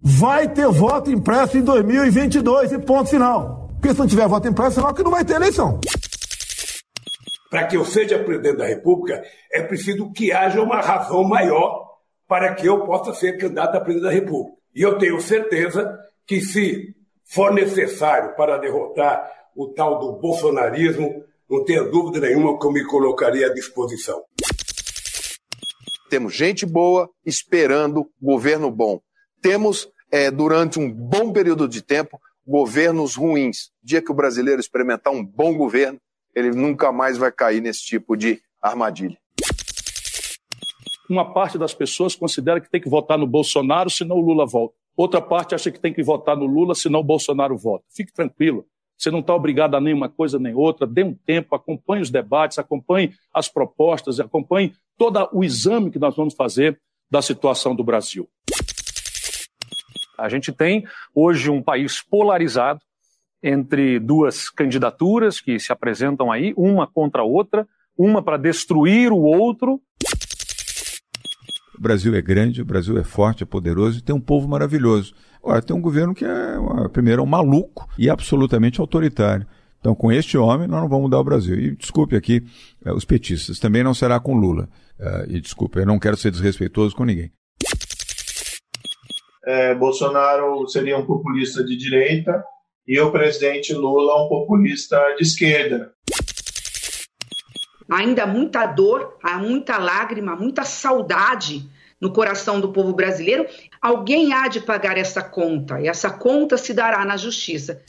Vai ter voto impresso em 2022 e ponto final. Porque se não tiver voto impresso, é que não vai ter eleição. Para que eu seja presidente da República, é preciso que haja uma razão maior para que eu possa ser candidato a presidente da República. E eu tenho certeza que, se for necessário para derrotar o tal do bolsonarismo, não tenha dúvida nenhuma que eu me colocaria à disposição. Temos gente boa esperando governo bom. Temos, é, durante um bom período de tempo, governos ruins. O dia que o brasileiro experimentar um bom governo, ele nunca mais vai cair nesse tipo de armadilha. Uma parte das pessoas considera que tem que votar no Bolsonaro, senão o Lula volta. Outra parte acha que tem que votar no Lula, senão o Bolsonaro volta. Fique tranquilo. Você não está obrigado a nenhuma coisa nem outra. Dê um tempo, acompanhe os debates, acompanhe as propostas, acompanhe todo o exame que nós vamos fazer da situação do Brasil. A gente tem hoje um país polarizado entre duas candidaturas que se apresentam aí, uma contra a outra, uma para destruir o outro. O Brasil é grande, o Brasil é forte, é poderoso e tem um povo maravilhoso. Agora, tem um governo que é, primeiro, é um maluco e absolutamente autoritário. Então, com este homem, nós não vamos mudar o Brasil. E desculpe aqui eh, os petistas, também não será com Lula. Uh, e desculpe, eu não quero ser desrespeitoso com ninguém. É, Bolsonaro seria um populista de direita e o presidente Lula um populista de esquerda. Ainda há muita dor, há muita lágrima, muita saudade no coração do povo brasileiro. Alguém há de pagar essa conta e essa conta se dará na justiça.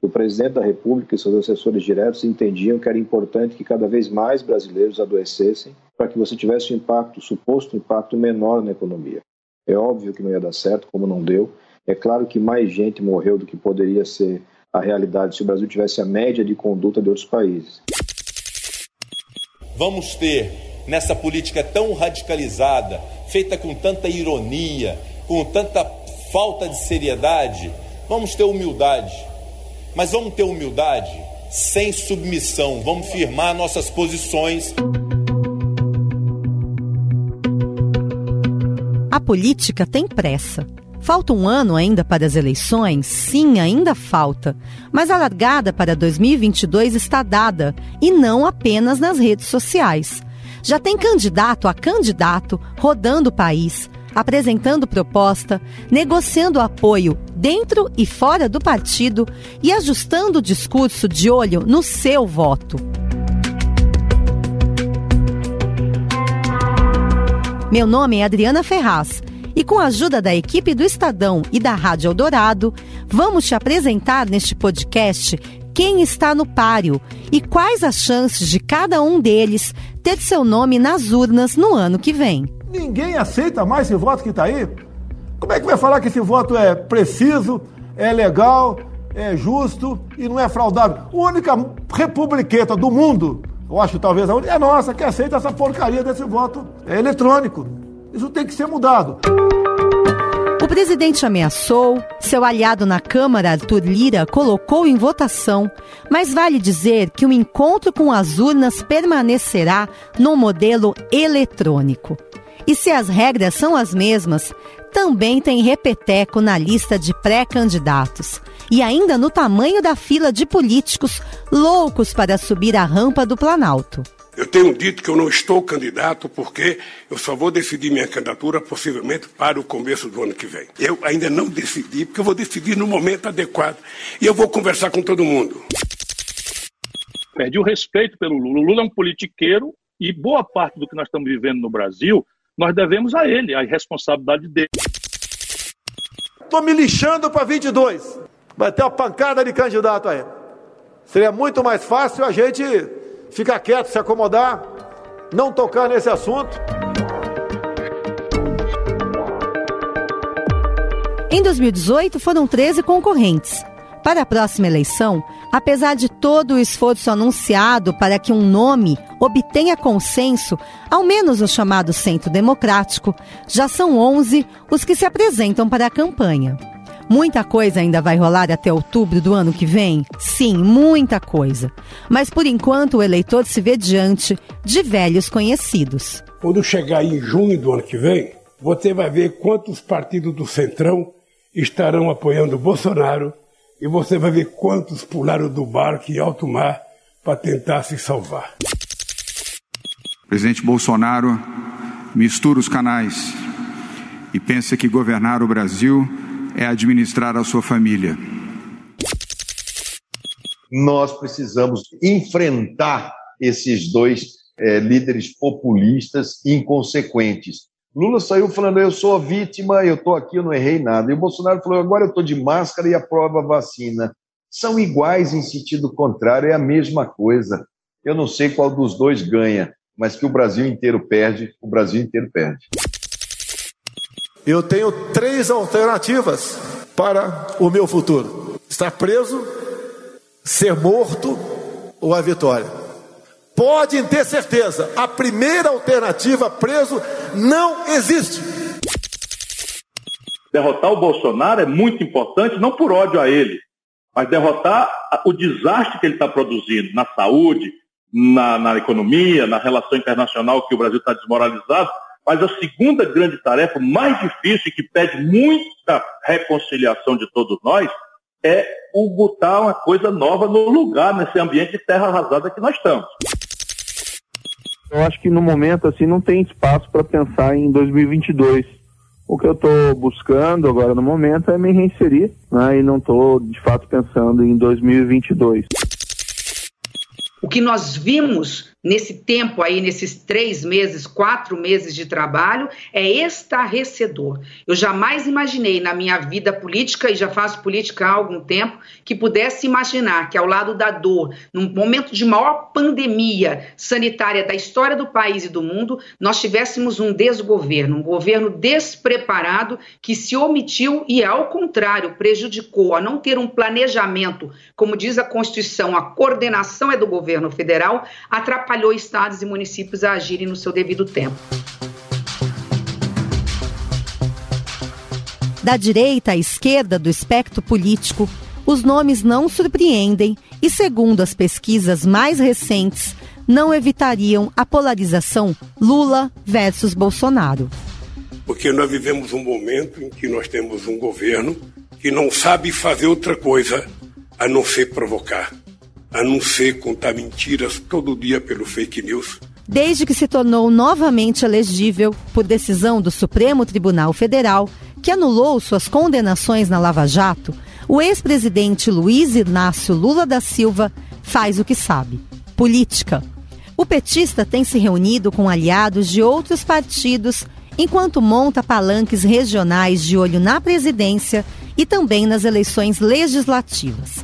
O presidente da República e seus assessores diretos entendiam que era importante que cada vez mais brasileiros adoecessem para que você tivesse um impacto, suposto impacto menor na economia. É óbvio que não ia dar certo, como não deu. É claro que mais gente morreu do que poderia ser a realidade se o Brasil tivesse a média de conduta de outros países. Vamos ter nessa política tão radicalizada, feita com tanta ironia, com tanta falta de seriedade, vamos ter humildade. Mas vamos ter humildade sem submissão, vamos firmar nossas posições. Política tem pressa. Falta um ano ainda para as eleições? Sim, ainda falta. Mas a largada para 2022 está dada, e não apenas nas redes sociais. Já tem candidato a candidato rodando o país, apresentando proposta, negociando apoio dentro e fora do partido e ajustando o discurso de olho no seu voto. Meu nome é Adriana Ferraz e com a ajuda da equipe do Estadão e da Rádio Eldorado, vamos te apresentar neste podcast quem está no páreo e quais as chances de cada um deles ter seu nome nas urnas no ano que vem. Ninguém aceita mais esse voto que está aí. Como é que vai falar que esse voto é preciso, é legal, é justo e não é fraudável? A única republiqueta do mundo, eu acho talvez a única, é nossa, que aceita essa porcaria desse voto é eletrônico. Isso tem que ser mudado. O presidente ameaçou, seu aliado na Câmara, Arthur Lira, colocou em votação, mas vale dizer que o encontro com as urnas permanecerá no modelo eletrônico. E se as regras são as mesmas, também tem repeteco na lista de pré-candidatos. E ainda no tamanho da fila de políticos loucos para subir a rampa do Planalto. Eu tenho dito que eu não estou candidato porque eu só vou decidir minha candidatura possivelmente para o começo do ano que vem. Eu ainda não decidi, porque eu vou decidir no momento adequado. E eu vou conversar com todo mundo. Perde o respeito pelo Lula. O Lula é um politiqueiro e boa parte do que nós estamos vivendo no Brasil, nós devemos a ele, a responsabilidade dele. Estou me lixando para 22. Vai ter uma pancada de candidato aí. Seria muito mais fácil a gente ficar quieto, se acomodar, não tocar nesse assunto. Em 2018, foram 13 concorrentes. Para a próxima eleição, apesar de todo o esforço anunciado para que um nome obtenha consenso, ao menos o chamado Centro Democrático, já são 11 os que se apresentam para a campanha. Muita coisa ainda vai rolar até outubro do ano que vem? Sim, muita coisa. Mas por enquanto o eleitor se vê diante de velhos conhecidos. Quando chegar em junho do ano que vem, você vai ver quantos partidos do Centrão estarão apoiando Bolsonaro e você vai ver quantos pularam do barco em alto mar para tentar se salvar. Presidente Bolsonaro mistura os canais e pensa que governar o Brasil é administrar a sua família. Nós precisamos enfrentar esses dois é, líderes populistas inconsequentes. Lula saiu falando: eu sou a vítima, eu estou aqui, eu não errei nada. E o Bolsonaro falou: agora eu estou de máscara e aprova a vacina. São iguais em sentido contrário, é a mesma coisa. Eu não sei qual dos dois ganha, mas que o Brasil inteiro perde, o Brasil inteiro perde. Eu tenho três alternativas para o meu futuro: estar preso, ser morto ou a vitória. Podem ter certeza, a primeira alternativa, preso, não existe. Derrotar o Bolsonaro é muito importante, não por ódio a ele, mas derrotar o desastre que ele está produzindo na saúde, na, na, economia, na relação internacional que o Brasil está desmoralizado. Mas a segunda grande tarefa, mais difícil e que pede muita reconciliação de todos nós, é o botar uma coisa nova no lugar, nesse ambiente de terra arrasada que nós estamos. Eu acho que no momento assim não tem espaço para pensar em 2022. O que eu estou buscando agora no momento é me reinserir, né, e não estou de fato pensando em 2022. O que nós vimos nesse tempo aí, nesses três meses, quatro meses de trabalho, é estarrecedor. Eu jamais imaginei na minha vida política, e já faço política há algum tempo, que pudesse imaginar que ao lado da dor, num momento de maior pandemia sanitária da história do país e do mundo, nós tivéssemos um desgoverno, um governo despreparado que se omitiu e, ao contrário, prejudicou a não ter um planejamento, como diz a Constituição, a coordenação é do governo federal, atrapalhou atrapalhou estados e municípios a agirem no seu devido tempo. Da direita à esquerda do espectro político, os nomes não surpreendem e, segundo as pesquisas mais recentes, não evitariam a polarização Lula versus Bolsonaro. Porque nós vivemos um momento em que nós temos um governo que não sabe fazer outra coisa a não ser provocar a não ser contar mentiras todo dia pelo fake news. Desde que se tornou novamente elegível por decisão do Supremo Tribunal Federal, que anulou suas condenações na Lava Jato, o ex-presidente Luiz Inácio Lula da Silva faz o que sabe: política. O petista tem se reunido com aliados de outros partidos enquanto monta palanques regionais de olho na presidência e também nas eleições legislativas.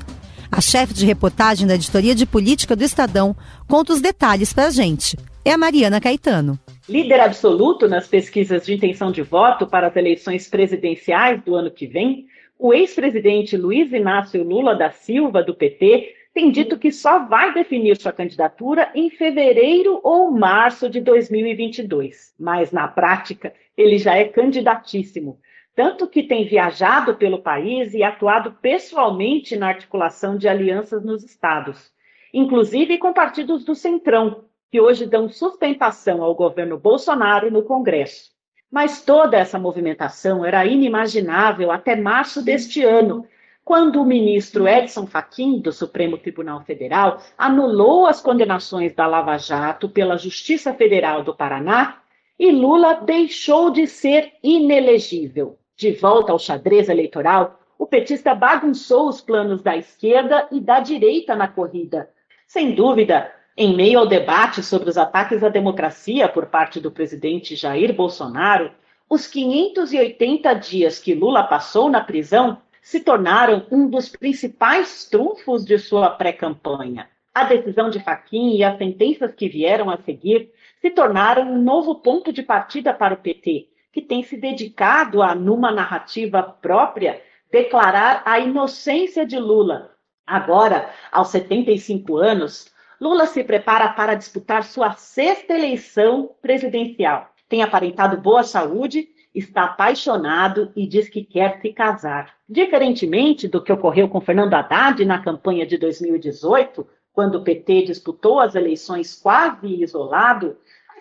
A chefe de reportagem da editoria de política do Estadão conta os detalhes para a gente. É a Mariana Caetano. Líder absoluto nas pesquisas de intenção de voto para as eleições presidenciais do ano que vem, o ex-presidente Luiz Inácio Lula da Silva, do PT, tem dito que só vai definir sua candidatura em fevereiro ou março de 2022. Mas, na prática, ele já é candidatíssimo tanto que tem viajado pelo país e atuado pessoalmente na articulação de alianças nos estados, inclusive com partidos do Centrão, que hoje dão sustentação ao governo Bolsonaro no Congresso. Mas toda essa movimentação era inimaginável até março deste ano, quando o ministro Edson Fachin, do Supremo Tribunal Federal, anulou as condenações da Lava Jato pela Justiça Federal do Paraná e Lula deixou de ser inelegível. De volta ao xadrez eleitoral, o petista bagunçou os planos da esquerda e da direita na corrida. Sem dúvida, em meio ao debate sobre os ataques à democracia por parte do presidente Jair Bolsonaro, os 580 dias que Lula passou na prisão se tornaram um dos principais trunfos de sua pré-campanha. A decisão de Faquim e as sentenças que vieram a seguir se tornaram um novo ponto de partida para o PT, que tem se dedicado a, numa narrativa própria, declarar a inocência de Lula. Agora, aos 75 anos, Lula se prepara para disputar sua sexta eleição presidencial. Tem aparentado boa saúde, está apaixonado e diz que quer se casar. Diferentemente do que ocorreu com Fernando Haddad na campanha de 2018, quando o PT disputou as eleições quase isolado,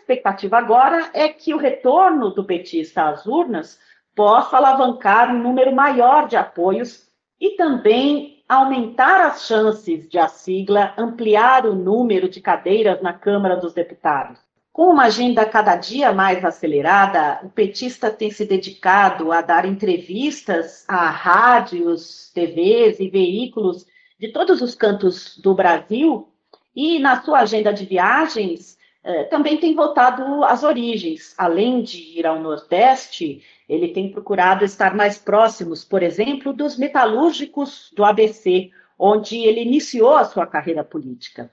expectativa agora é que o retorno do petista às urnas possa alavancar um número maior de apoios e também aumentar as chances de a sigla ampliar o número de cadeiras na Câmara dos Deputados. Com uma agenda cada dia mais acelerada, o petista tem se dedicado a dar entrevistas a rádios, TVs e veículos de todos os cantos do Brasil e, na sua agenda de viagens, também tem voltado às origens. Além de ir ao Nordeste, ele tem procurado estar mais próximos, por exemplo, dos metalúrgicos do ABC, onde ele iniciou a sua carreira política.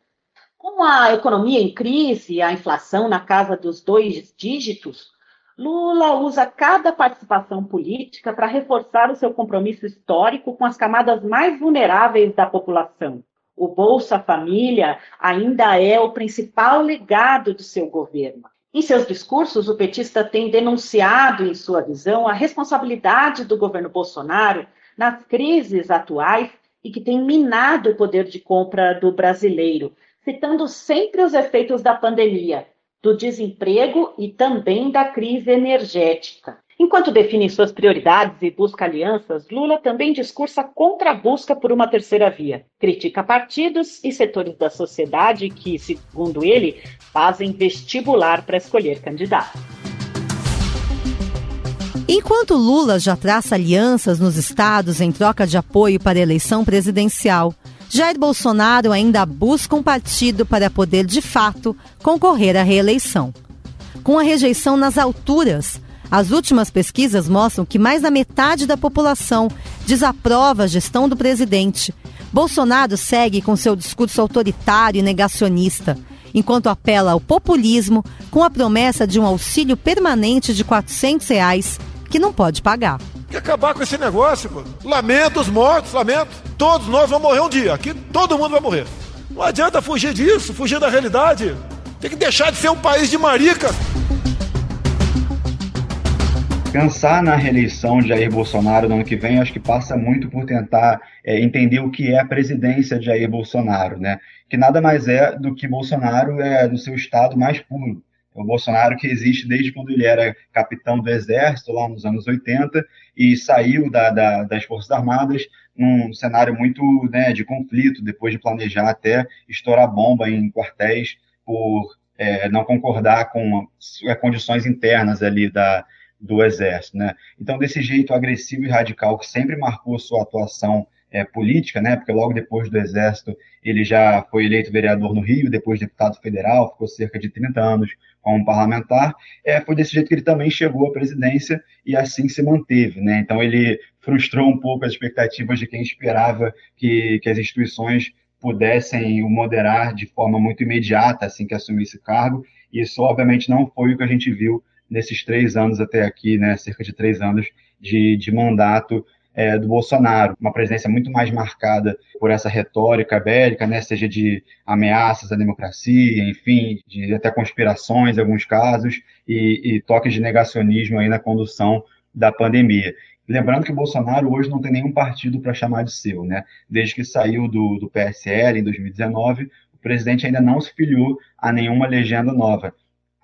Com a economia em crise, a inflação na casa dos dois dígitos, Lula usa cada participação política para reforçar o seu compromisso histórico com as camadas mais vulneráveis da população. O Bolsa Família ainda é o principal legado do seu governo. Em seus discursos, o petista tem denunciado, em sua visão, a responsabilidade do governo Bolsonaro nas crises atuais e que tem minado o poder de compra do brasileiro, citando sempre os efeitos da pandemia, do desemprego e também da crise energética. Enquanto define suas prioridades e busca alianças, Lula também discursa contra a busca por uma terceira via. Critica partidos e setores da sociedade que, segundo ele, fazem vestibular para escolher candidato. Enquanto Lula já traça alianças nos estados em troca de apoio para a eleição presidencial, Jair Bolsonaro ainda busca um partido para poder, de fato, concorrer à reeleição. Com a rejeição nas alturas, as últimas pesquisas mostram que mais da metade da população desaprova a gestão do presidente. Bolsonaro segue com seu discurso autoritário e negacionista, enquanto apela ao populismo com a promessa de um auxílio permanente de 400 reais que não pode pagar. Que acabar com esse negócio, pô. Lamento os mortos, lamento. Todos nós vamos morrer um dia. Aqui todo mundo vai morrer. Não adianta fugir disso, fugir da realidade. Tem que deixar de ser um país de marica. Pensar na reeleição de Jair Bolsonaro no ano que vem, acho que passa muito por tentar é, entender o que é a presidência de Jair Bolsonaro, né? Que nada mais é do que Bolsonaro é do seu estado mais puro o Bolsonaro que existe desde quando ele era capitão do Exército, lá nos anos 80, e saiu da, da, das Forças Armadas num cenário muito né, de conflito, depois de planejar até estourar bomba em quartéis por é, não concordar com as condições internas ali da, do Exército. Né? Então, desse jeito agressivo e radical que sempre marcou sua atuação é, política, né? Porque logo depois do Exército ele já foi eleito vereador no Rio, depois deputado federal, ficou cerca de 30 anos como parlamentar. É, foi desse jeito que ele também chegou à presidência e assim se manteve, né? Então ele frustrou um pouco as expectativas de quem esperava que, que as instituições pudessem o moderar de forma muito imediata assim que assumisse o cargo. E isso, obviamente, não foi o que a gente viu nesses três anos até aqui, né? Cerca de três anos de, de mandato é, do Bolsonaro, uma presidência muito mais marcada por essa retórica bélica, né, seja de ameaças à democracia, enfim, de até conspirações em alguns casos, e, e toques de negacionismo aí na condução da pandemia. Lembrando que Bolsonaro hoje não tem nenhum partido para chamar de seu, né? Desde que saiu do, do PSL em 2019, o presidente ainda não se filiou a nenhuma legenda nova.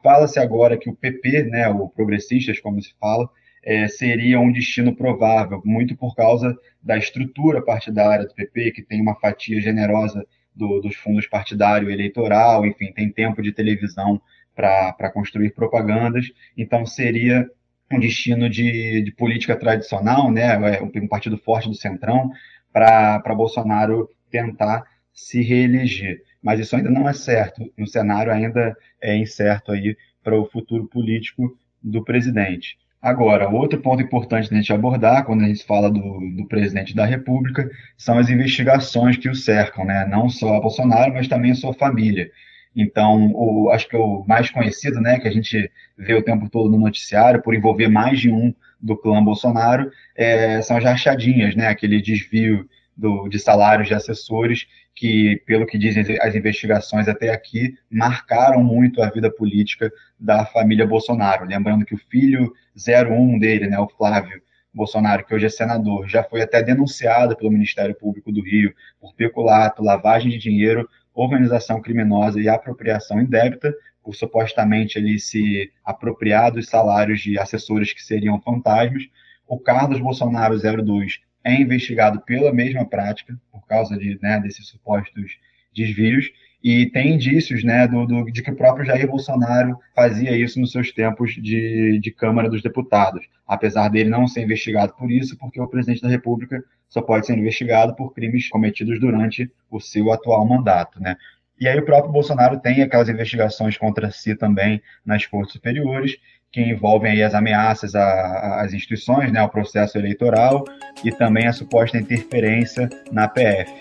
Fala-se agora que o PP, né, o Progressistas, como se fala, é, seria um destino provável, muito por causa da estrutura partidária do PP, que tem uma fatia generosa do, dos fundos partidário eleitoral, enfim, tem tempo de televisão para construir propagandas, então seria um destino de, de política tradicional, né, é, um, partido forte do Centrão, para Bolsonaro tentar se reeleger. Mas isso ainda não é certo, o cenário ainda é incerto aí para o futuro político do presidente. Agora, outro ponto importante a gente abordar quando a gente fala do, do, presidente da República são as investigações que o cercam, né? Não só a Bolsonaro, mas também a sua família. Então, o, acho que o mais conhecido, né, que a gente vê o tempo todo no noticiário, por envolver mais de um do clã Bolsonaro, é, são as rachadinhas, né? Aquele desvio do, de salários de assessores que, pelo que dizem as investigações até aqui, marcaram muito a vida política da família Bolsonaro. Lembrando que o filho 01 dele, né, o Flávio Bolsonaro, que hoje é senador, já foi até denunciado pelo Ministério Público do Rio por peculato, lavagem de dinheiro, organização criminosa e apropriação indébita, por supostamente ele se apropriar dos salários de assessores que seriam fantasmas. O Carlos Bolsonaro 02 é investigado pela mesma prática, por causa de, né, desses supostos desvios, e tem indícios né, do, do, de que o próprio Jair Bolsonaro fazia isso nos seus tempos de, de Câmara dos Deputados, apesar dele não ser investigado por isso, porque o presidente da República só pode ser investigado por crimes cometidos durante o seu atual mandato. Né? E aí o próprio Bolsonaro tem aquelas investigações contra si também nas cortes superiores, que envolvem aí as ameaças às instituições, né, ao processo eleitoral e também a suposta interferência na PF.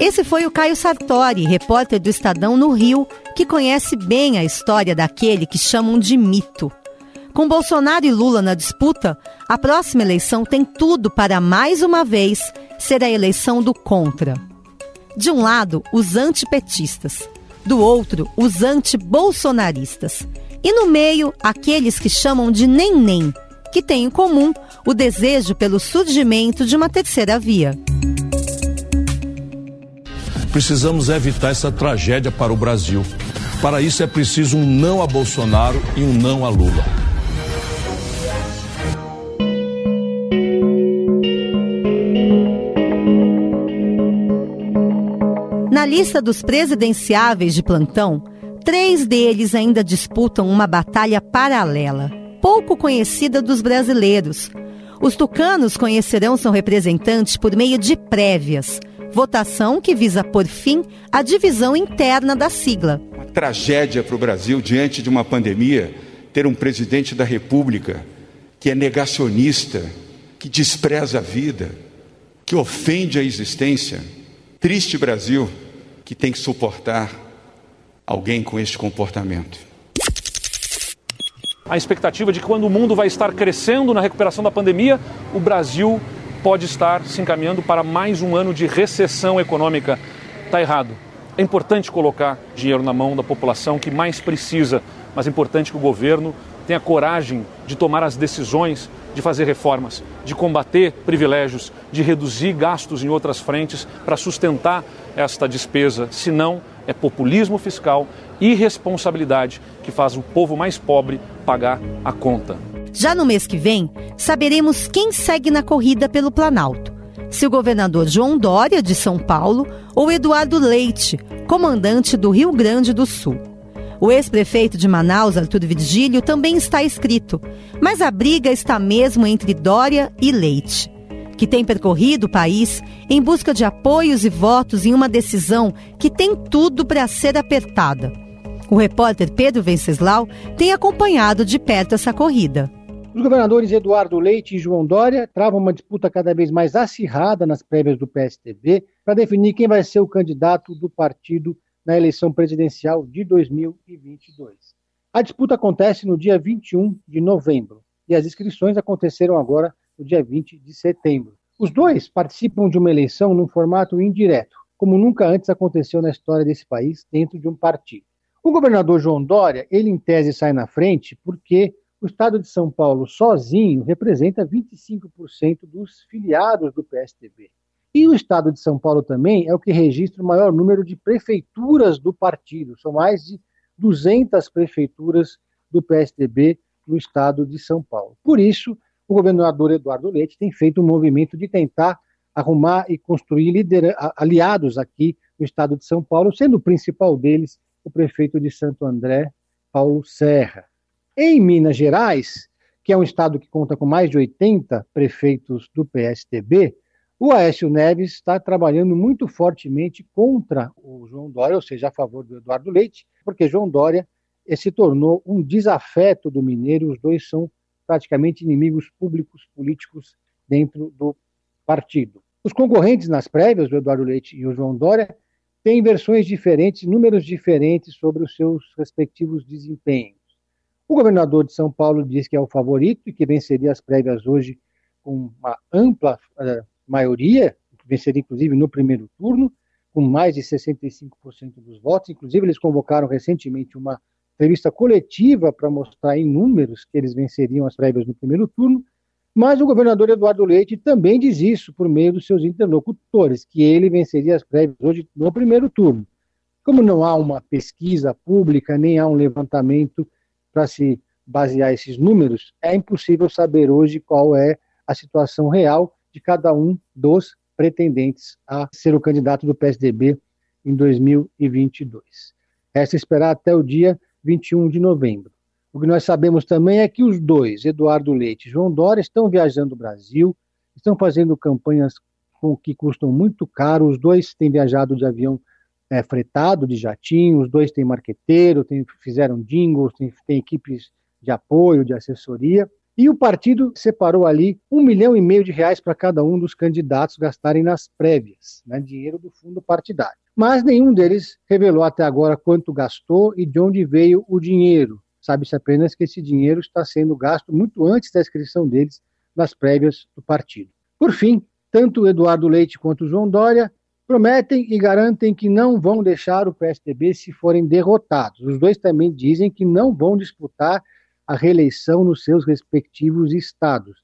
Esse foi o Caio Sartori, repórter do Estadão no Rio, que conhece bem a história daquele que chamam de mito. Com Bolsonaro e Lula na disputa, a próxima eleição tem tudo para mais uma vez ser a eleição do contra. De um lado, os antipetistas, do outro, os anti-bolsonaristas. E no meio, aqueles que chamam de nem-nem, que têm em comum o desejo pelo surgimento de uma terceira via. Precisamos evitar essa tragédia para o Brasil. Para isso é preciso um não a Bolsonaro e um não a Lula. Na lista dos presidenciáveis de plantão, três deles ainda disputam uma batalha paralela, pouco conhecida dos brasileiros. Os tucanos conhecerão seu representante por meio de prévias, votação que visa por fim a divisão interna da sigla. Uma tragédia para o Brasil diante de uma pandemia ter um presidente da República que é negacionista, que despreza a vida, que ofende a existência. Triste Brasil que tem que suportar alguém com este comportamento. A expectativa de que quando o mundo vai estar crescendo na recuperação da pandemia, o Brasil pode estar se encaminhando para mais um ano de recessão econômica. Está errado. É importante colocar dinheiro na mão da população que mais precisa, mas é importante que o governo tenha coragem de tomar as decisões de fazer reformas, de combater privilégios, de reduzir gastos em outras frentes para sustentar esta despesa. Senão, é populismo fiscal, irresponsabilidade que faz o povo mais pobre pagar a conta. Já no mês que vem, saberemos quem segue na corrida pelo Planalto. Se o governador João Dória, de São Paulo, ou Eduardo Leite, comandante do Rio Grande do Sul. O ex-prefeito de Manaus, Arthur Virgílio, também está inscrito, mas a briga está mesmo entre Dória e Leite, que tem percorrido o país em busca de apoios e votos em uma decisão que tem tudo para ser apertada. O repórter Pedro Venceslau tem acompanhado de perto essa corrida. Os governadores Eduardo Leite e João Dória travam uma disputa cada vez mais acirrada nas prévias do PSTB para definir quem vai ser o candidato do partido na eleição presidencial de 2022. A disputa acontece no dia 21 de novembro e as inscrições aconteceram agora no dia 20 de setembro. Os dois participam de uma eleição num formato indireto, como nunca antes aconteceu na história desse país dentro de um partido. O governador João Dória, ele em tese sai na frente porque o estado de São Paulo sozinho representa 25% dos filiados do PSDB. E o estado de São Paulo também é o que registra o maior número de prefeituras do partido. São mais de 200 prefeituras do PSDB no estado de São Paulo. Por isso, o governador Eduardo Leite tem feito um movimento de tentar arrumar e construir aliados aqui no estado de São Paulo, sendo o principal deles o prefeito de Santo André, Paulo Serra. Em Minas Gerais, que é um estado que conta com mais de 80 prefeitos do PSDB, o Aécio Neves está trabalhando muito fortemente contra o João Dória, ou seja, a favor do Eduardo Leite, porque João Dória eh, se tornou um desafeto do Mineiro, os dois são praticamente inimigos públicos políticos dentro do partido. Os concorrentes nas prévias, o Eduardo Leite e o João Dória, têm versões diferentes, números diferentes sobre os seus respectivos desempenhos. O governador de São Paulo diz que é o favorito e que venceria as prévias hoje com uma ampla uh, maioria, venceria inclusive no primeiro turno, com mais de 65% dos votos. Inclusive, eles convocaram recentemente uma entrevista coletiva para mostrar em números que eles venceriam as prévias no primeiro turno. Mas o governador Eduardo Leite também diz isso por meio dos seus interlocutores, que ele venceria as prévias hoje no primeiro turno. Como não há uma pesquisa pública, nem há um levantamento para se basear esses números, é impossível saber hoje qual é a situação real de cada um dos pretendentes a ser o candidato do PSDB em 2022. Resta esperar até o dia 21 de novembro. O que nós sabemos também é que os dois, Eduardo Leite e João Dória, estão viajando o Brasil, estão fazendo campanhas com que custam muito caro. Os dois têm viajado de avião é, fretado, de jatinho, os dois têm marqueteiro, têm, fizeram jingles, têm, equipes de apoio, de assessoria. E o partido separou ali um milhão e meio de reais para cada um dos candidatos gastarem nas prévias, né, dinheiro do fundo partidário. Mas nenhum deles revelou até agora quanto gastou e de onde veio o dinheiro. Sabe-se apenas que esse dinheiro está sendo gasto muito antes da inscrição deles nas prévias do partido. Por fim, tanto Eduardo Leite quanto João Dória prometem e garantem que não vão deixar o PSDB se forem derrotados. Os dois também dizem que não vão disputar a reeleição nos seus respectivos estados.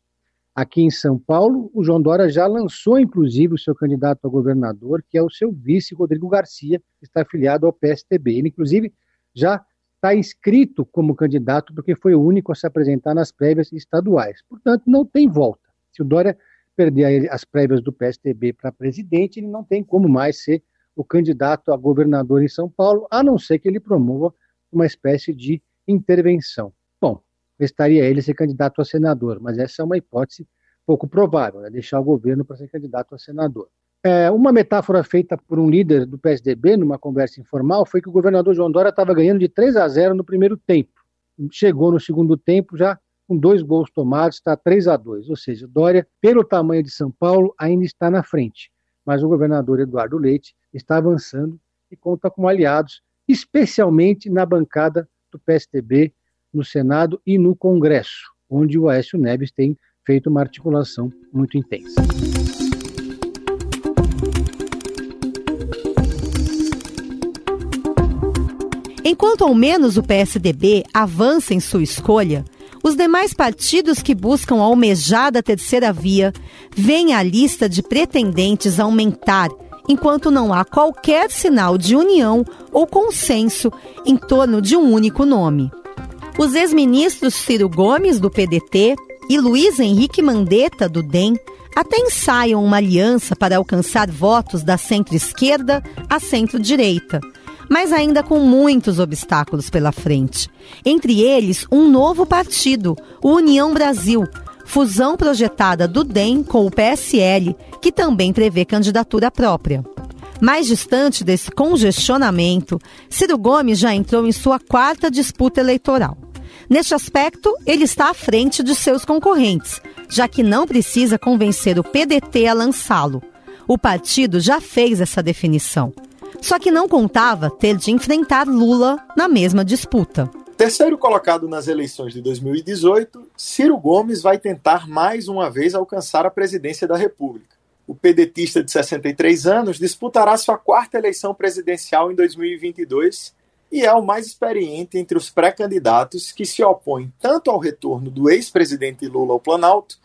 Aqui em São Paulo, o João Dória já lançou, inclusive, o seu candidato a governador, que é o seu vice, Rodrigo Garcia, que está afiliado ao PSTB. Ele, inclusive, já está inscrito como candidato, porque foi o único a se apresentar nas prévias estaduais. Portanto, não tem volta. Se o Dória perder as prévias do PSTB para presidente, ele não tem como mais ser o candidato a governador em São Paulo, a não ser que ele promova uma espécie de intervenção. Bom, restaria ele ser candidato a senador, mas essa é uma hipótese pouco provável, né? deixar o governo para ser candidato a senador. É, uma metáfora feita por um líder do PSDB numa conversa informal foi que o governador João Dória estava ganhando de 3 a 0 no primeiro tempo. Chegou no segundo tempo já com dois gols tomados, está 3 a 2 Ou seja, Dória, pelo tamanho de São Paulo, ainda está na frente. Mas o governador Eduardo Leite está avançando e conta com aliados, especialmente na bancada do PSDB no Senado e no Congresso, onde o Aécio Neves tem feito uma articulação muito intensa. Enquanto ao menos o PSDB avança em sua escolha, os demais partidos que buscam a almejada terceira via veem a lista de pretendentes aumentar, enquanto não há qualquer sinal de união ou consenso em torno de um único nome. Os ex-ministros Ciro Gomes, do PDT, e Luiz Henrique Mandetta, do DEM, até ensaiam uma aliança para alcançar votos da centro-esquerda à centro-direita, mas ainda com muitos obstáculos pela frente. Entre eles, um novo partido, o União Brasil, fusão projetada do DEM com o PSL, que também prevê candidatura própria. Mais distante desse congestionamento, Ciro Gomes já entrou em sua quarta disputa eleitoral. Neste aspecto, ele está à frente de seus concorrentes, já que não precisa convencer o PDT a lançá-lo. O partido já fez essa definição. Só que não contava ter de enfrentar Lula na mesma disputa. Terceiro colocado nas eleições de 2018, Ciro Gomes vai tentar mais uma vez alcançar a presidência da República. O pedetista de 63 anos disputará sua quarta eleição presidencial em 2022 e é o mais experiente entre os pré-candidatos que se opõem tanto ao retorno do ex-presidente Lula ao Planalto,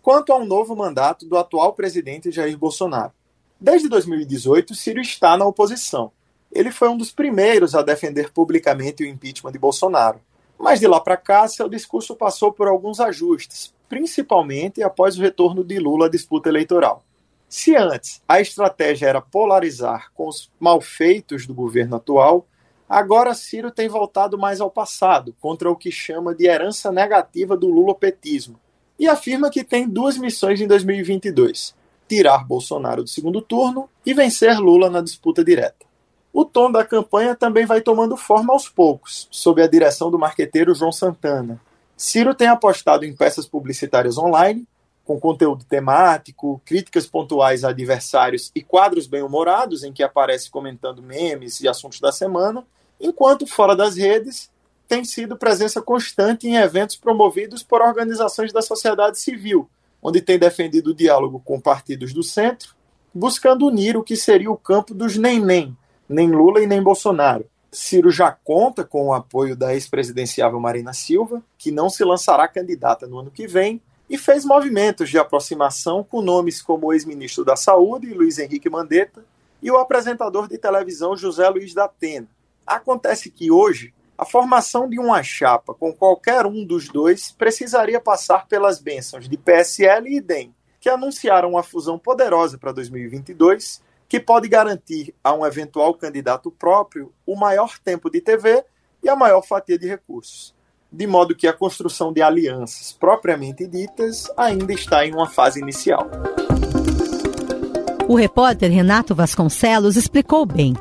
quanto ao novo mandato do atual presidente Jair Bolsonaro. Desde 2018, Ciro está na oposição. Ele foi um dos primeiros a defender publicamente o impeachment de Bolsonaro. Mas de lá para cá, seu discurso passou por alguns ajustes, principalmente após o retorno de Lula à disputa eleitoral. Se antes a estratégia era polarizar com os malfeitos do governo atual, Agora, Ciro tem voltado mais ao passado, contra o que chama de herança negativa do lulopetismo, e afirma que tem duas missões em 2022: tirar Bolsonaro do segundo turno e vencer Lula na disputa direta. O tom da campanha também vai tomando forma aos poucos, sob a direção do marqueteiro João Santana. Ciro tem apostado em peças publicitárias online, com conteúdo temático, críticas pontuais a adversários e quadros bem-humorados em que aparece comentando memes e assuntos da semana, enquanto fora das redes tem sido presença constante em eventos promovidos por organizações da sociedade civil, onde tem defendido o diálogo com partidos do centro, buscando unir o que seria o campo dos nem-nem, nem Lula e nem Bolsonaro. Ciro já conta com o apoio da ex-presidenciável Marina Silva, que não se lançará candidata no ano que vem, e fez movimentos de aproximação com nomes como o ex-ministro da Saúde, Luiz Henrique Mandetta, e o apresentador de televisão José Luiz da Atena. Acontece que hoje a formação de uma chapa com qualquer um dos dois precisaria passar pelas bênçãos de PSL e DEM, que anunciaram uma fusão poderosa para 2022, que pode garantir a um eventual candidato próprio o maior tempo de TV e a maior fatia de recursos. De modo que a construção de alianças propriamente ditas ainda está em uma fase inicial. O repórter Renato Vasconcelos explicou bem.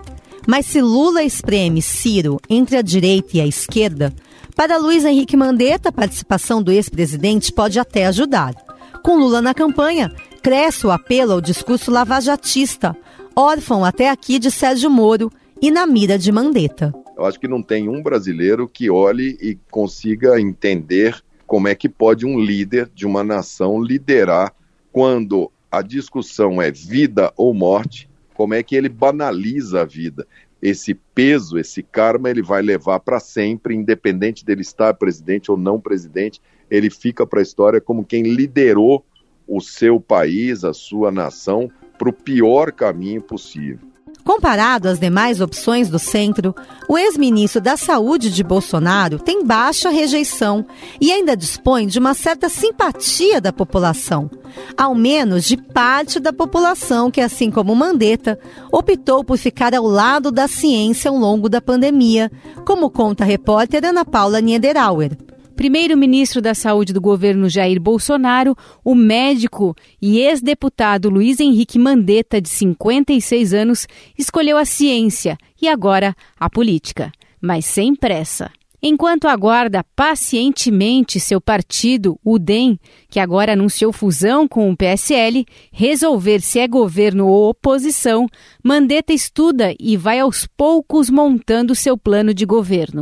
Mas se Lula espreme Ciro entre a direita e a esquerda, para Luiz Henrique Mandetta, a participação do ex-presidente pode até ajudar. Com Lula na campanha, cresce o apelo ao discurso lavajatista, órfão até aqui de Sérgio Moro e na mira de Mandetta. Eu acho que não tem um brasileiro que olhe e consiga entender como é que pode um líder de uma nação liderar quando a discussão é vida ou morte, como é que ele banaliza a vida. Esse peso, esse karma, ele vai levar para sempre, independente dele estar presidente ou não presidente, ele fica para a história como quem liderou o seu país, a sua nação, para o pior caminho possível. Comparado às demais opções do centro, o ex-ministro da Saúde de Bolsonaro tem baixa rejeição e ainda dispõe de uma certa simpatia da população, ao menos de parte da população que, assim como Mandetta, optou por ficar ao lado da ciência ao longo da pandemia, como conta a repórter Ana Paula Niederauer primeiro-ministro da Saúde do governo Jair Bolsonaro, o médico e ex-deputado Luiz Henrique Mandetta, de 56 anos, escolheu a ciência e agora a política, mas sem pressa. Enquanto aguarda pacientemente seu partido, o DEM, que agora anunciou fusão com o PSL, resolver se é governo ou oposição, Mandetta estuda e vai aos poucos montando seu plano de governo.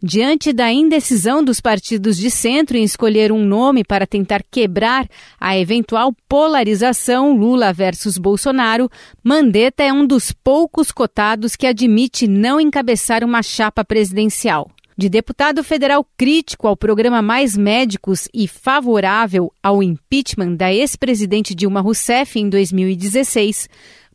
Diante da indecisão dos partidos de centro em escolher um nome para tentar quebrar a eventual polarização Lula versus Bolsonaro, Mandetta é um dos poucos cotados que admite não encabeçar uma chapa presidencial. De deputado federal crítico ao programa Mais Médicos e favorável ao impeachment da ex-presidente Dilma Rousseff em 2016,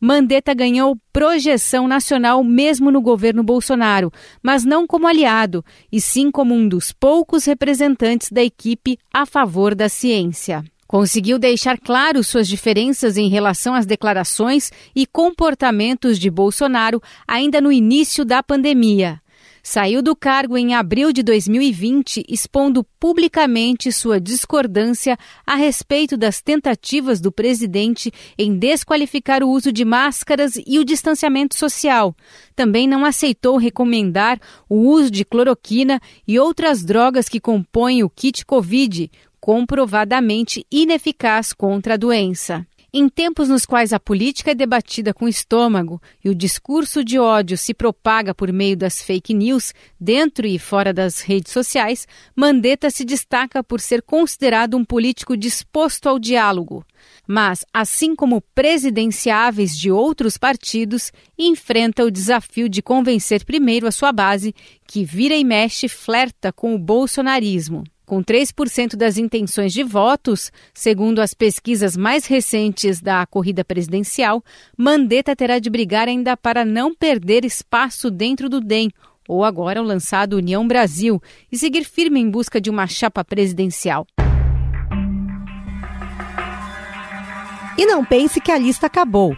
Mandetta ganhou projeção nacional mesmo no governo Bolsonaro, mas não como aliado, e sim como um dos poucos representantes da equipe a favor da ciência. Conseguiu deixar claro suas diferenças em relação às declarações e comportamentos de Bolsonaro ainda no início da pandemia saiu do cargo em abril de 2020, expondo publicamente sua discordância a respeito das tentativas do presidente em desqualificar o uso de máscaras e o distanciamento social. Também não aceitou recomendar o uso de cloroquina e outras drogas que compõem o kit Covid, comprovadamente ineficaz contra a doença. Em tempos nos quais a política é debatida com estômago e o discurso de ódio se propaga por meio das fake news dentro e fora das redes sociais, Mandetta se destaca por ser considerado um político disposto ao diálogo. Mas, assim como presidenciáveis de outros partidos, enfrenta o desafio de convencer primeiro a sua base, que vira e mexe flerta com o bolsonarismo. Com 3% das intenções de votos, segundo as pesquisas mais recentes da corrida presidencial, Mandetta terá de brigar ainda para não perder espaço dentro do DEM, ou agora o lançado União Brasil, e seguir firme em busca de uma chapa presidencial. E não pense que a lista acabou.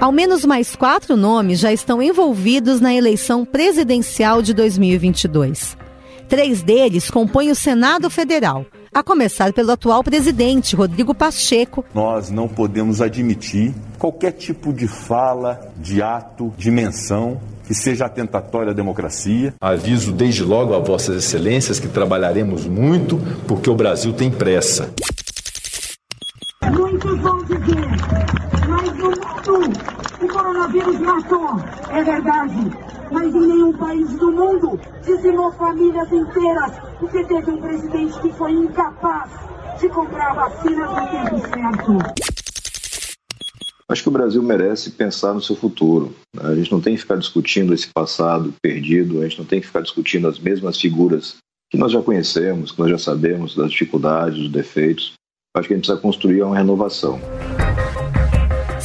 Ao menos mais quatro nomes já estão envolvidos na eleição presidencial de 2022. Três deles compõem o Senado Federal, a começar pelo atual presidente, Rodrigo Pacheco. Nós não podemos admitir qualquer tipo de fala, de ato, de menção que seja atentatória à democracia. Aviso desde logo a Vossas Excelências que trabalharemos muito porque o Brasil tem pressa. Muitos vão dizer, no mundo o coronavírus matou. É verdade mas em nenhum país do mundo dizimou famílias inteiras porque teve um presidente que foi incapaz de comprar vacinas no tempo certo. Acho que o Brasil merece pensar no seu futuro. A gente não tem que ficar discutindo esse passado perdido, a gente não tem que ficar discutindo as mesmas figuras que nós já conhecemos, que nós já sabemos das dificuldades, dos defeitos. Acho que a gente precisa construir uma renovação.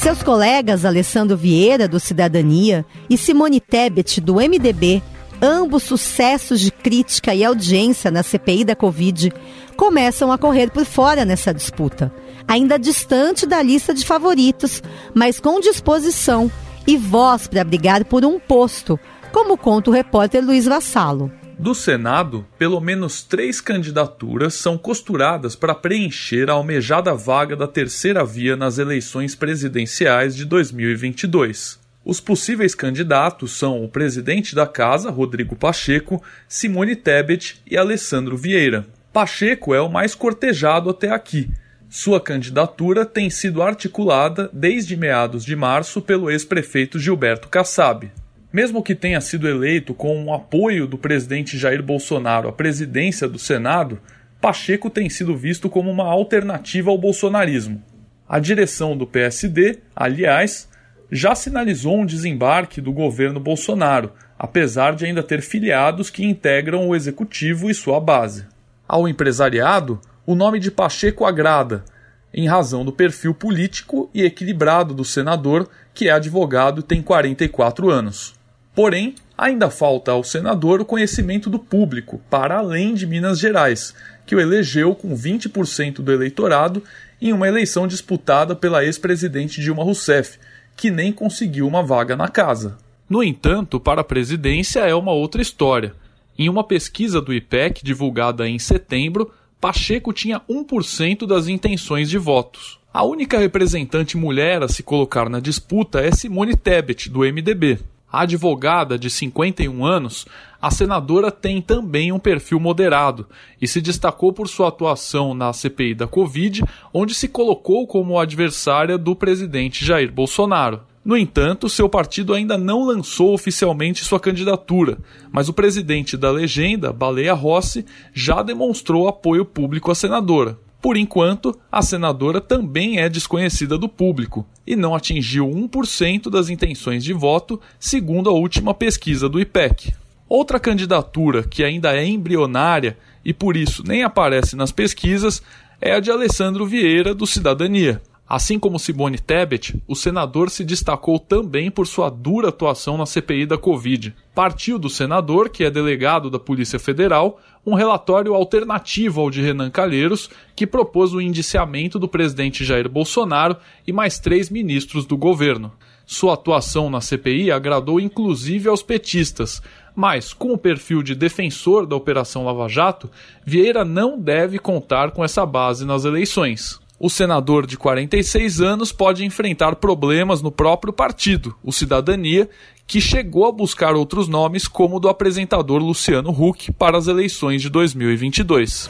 Seus colegas Alessandro Vieira, do Cidadania, e Simone Tebet, do MDB, ambos sucessos de crítica e audiência na CPI da Covid, começam a correr por fora nessa disputa, ainda distante da lista de favoritos, mas com disposição e voz para brigar por um posto, como conta o repórter Luiz Vassalo. Do Senado, pelo menos três candidaturas são costuradas para preencher a almejada vaga da terceira via nas eleições presidenciais de 2022. Os possíveis candidatos são o presidente da casa, Rodrigo Pacheco, Simone Tebet e Alessandro Vieira. Pacheco é o mais cortejado até aqui. Sua candidatura tem sido articulada desde meados de março pelo ex-prefeito Gilberto Kassab. Mesmo que tenha sido eleito com o apoio do presidente Jair Bolsonaro à presidência do Senado, Pacheco tem sido visto como uma alternativa ao bolsonarismo. A direção do PSD, aliás, já sinalizou um desembarque do governo Bolsonaro, apesar de ainda ter filiados que integram o executivo e sua base. Ao empresariado, o nome de Pacheco agrada, em razão do perfil político e equilibrado do senador, que é advogado e tem 44 anos. Porém, ainda falta ao senador o conhecimento do público, para além de Minas Gerais, que o elegeu com 20% do eleitorado em uma eleição disputada pela ex-presidente Dilma Rousseff, que nem conseguiu uma vaga na casa. No entanto, para a presidência é uma outra história. Em uma pesquisa do IPEC divulgada em setembro, Pacheco tinha 1% das intenções de votos. A única representante mulher a se colocar na disputa é Simone Tebet, do MDB. Advogada de 51 anos, a senadora tem também um perfil moderado e se destacou por sua atuação na CPI da Covid, onde se colocou como adversária do presidente Jair Bolsonaro. No entanto, seu partido ainda não lançou oficialmente sua candidatura, mas o presidente da legenda, Baleia Rossi, já demonstrou apoio público à senadora. Por enquanto, a senadora também é desconhecida do público e não atingiu 1% das intenções de voto, segundo a última pesquisa do IPEC. Outra candidatura que ainda é embrionária e por isso nem aparece nas pesquisas é a de Alessandro Vieira, do Cidadania. Assim como Simone Tebet, o senador se destacou também por sua dura atuação na CPI da Covid. Partiu do senador, que é delegado da Polícia Federal, um relatório alternativo ao de Renan Calheiros, que propôs o indiciamento do presidente Jair Bolsonaro e mais três ministros do governo. Sua atuação na CPI agradou inclusive aos petistas, mas, com o perfil de defensor da Operação Lava Jato, Vieira não deve contar com essa base nas eleições o senador de 46 anos pode enfrentar problemas no próprio partido, o Cidadania, que chegou a buscar outros nomes, como o do apresentador Luciano Huck, para as eleições de 2022.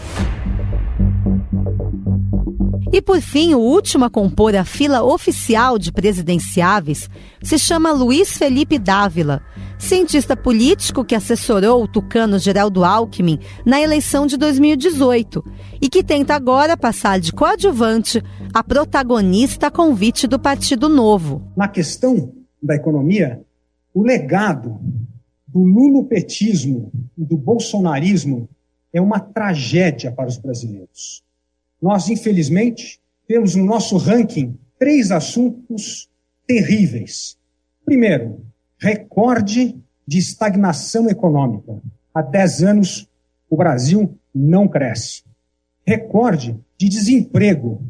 E por fim, o último a compor a fila oficial de presidenciáveis se chama Luiz Felipe Dávila, cientista político que assessorou o tucano Geraldo Alckmin na eleição de 2018 e que tenta agora passar de coadjuvante a protagonista a convite do Partido Novo. Na questão da economia, o legado do lulopetismo e do bolsonarismo é uma tragédia para os brasileiros. Nós, infelizmente, temos no nosso ranking três assuntos terríveis. Primeiro, recorde de estagnação econômica. Há 10 anos, o Brasil não cresce. Recorde de desemprego.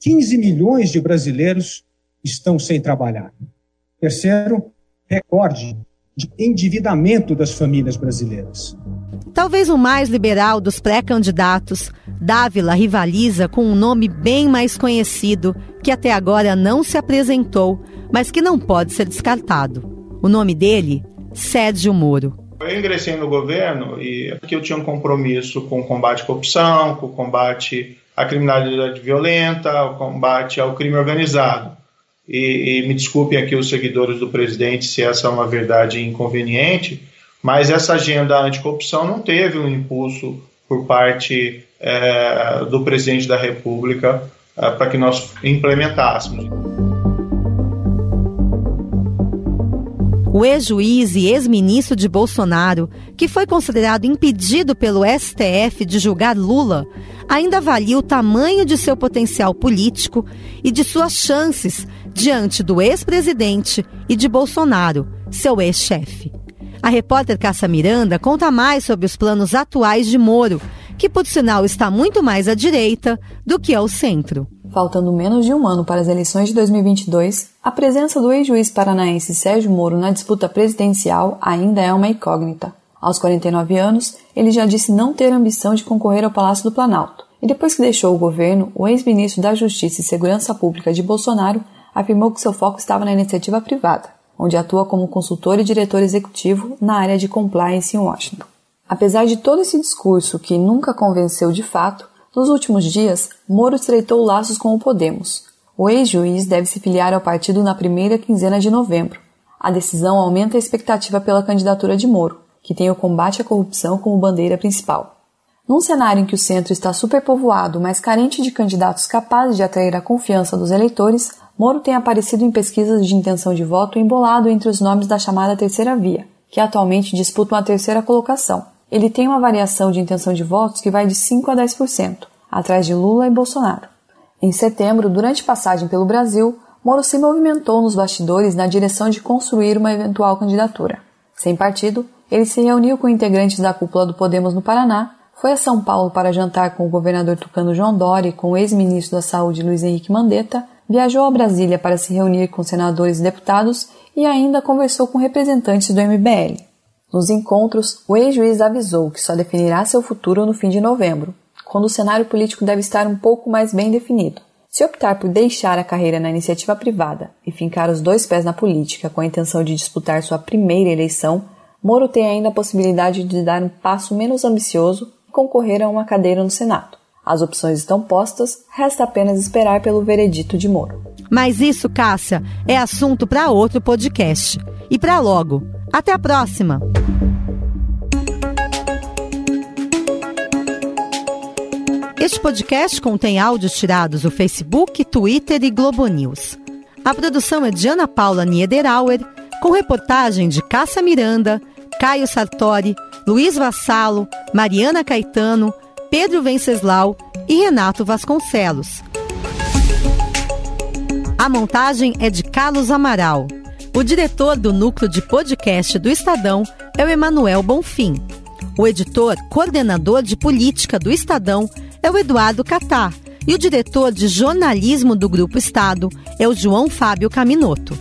15 milhões de brasileiros estão sem trabalhar. Terceiro, recorde de endividamento das famílias brasileiras. Talvez o mais liberal dos pré-candidatos, Dávila rivaliza com um nome bem mais conhecido, que até agora não se apresentou, mas que não pode ser descartado. O nome dele, Sérgio Moro. Eu ingressei no governo e porque eu tinha um compromisso com o combate à corrupção, com o combate à criminalidade violenta, o combate ao crime organizado. E, e me desculpem aqui os seguidores do presidente se essa é uma verdade inconveniente, mas essa agenda anticorrupção não teve um impulso por parte é, do presidente da República é, para que nós implementássemos. O ex-juiz e ex-ministro de Bolsonaro, que foi considerado impedido pelo STF de julgar Lula, ainda avalia o tamanho de seu potencial político e de suas chances diante do ex-presidente e de Bolsonaro, seu ex-chefe. A repórter Caça Miranda conta mais sobre os planos atuais de Moro, que por sinal está muito mais à direita do que ao centro. Faltando menos de um ano para as eleições de 2022, a presença do ex-juiz paranaense Sérgio Moro na disputa presidencial ainda é uma incógnita. Aos 49 anos, ele já disse não ter ambição de concorrer ao Palácio do Planalto. E depois que deixou o governo, o ex-ministro da Justiça e Segurança Pública de Bolsonaro afirmou que seu foco estava na iniciativa privada, onde atua como consultor e diretor executivo na área de compliance em Washington. Apesar de todo esse discurso que nunca convenceu de fato, nos últimos dias, Moro estreitou laços com o Podemos. O ex-juiz deve se filiar ao partido na primeira quinzena de novembro. A decisão aumenta a expectativa pela candidatura de Moro, que tem o combate à corrupção como bandeira principal. Num cenário em que o centro está superpovoado, mas carente de candidatos capazes de atrair a confiança dos eleitores, Moro tem aparecido em pesquisas de intenção de voto embolado entre os nomes da chamada terceira via, que atualmente disputam a terceira colocação. Ele tem uma variação de intenção de votos que vai de 5 a 10%, atrás de Lula e Bolsonaro. Em setembro, durante passagem pelo Brasil, Moro se movimentou nos bastidores na direção de construir uma eventual candidatura. Sem partido, ele se reuniu com integrantes da cúpula do Podemos no Paraná, foi a São Paulo para jantar com o governador tucano João Dória e com o ex-ministro da Saúde Luiz Henrique Mandetta, viajou a Brasília para se reunir com senadores e deputados e ainda conversou com representantes do MBL. Nos encontros, o ex-juiz avisou que só definirá seu futuro no fim de novembro, quando o cenário político deve estar um pouco mais bem definido. Se optar por deixar a carreira na iniciativa privada e fincar os dois pés na política com a intenção de disputar sua primeira eleição, Moro tem ainda a possibilidade de dar um passo menos ambicioso e concorrer a uma cadeira no Senado. As opções estão postas, resta apenas esperar pelo veredito de Moro. Mas isso, Cássia, é assunto para outro podcast. E para logo. Até a próxima! Este podcast contém áudios tirados do Facebook, Twitter e Globo News. A produção é de Ana Paula Niederauer, com reportagem de Cássia Miranda, Caio Sartori, Luiz Vassalo, Mariana Caetano, Pedro Venceslau e Renato Vasconcelos. A montagem é de Carlos Amaral. O diretor do núcleo de podcast do Estadão é o Emanuel Bonfim. O editor, coordenador de política do Estadão é o Eduardo Catar. E o diretor de jornalismo do Grupo Estado é o João Fábio Caminoto.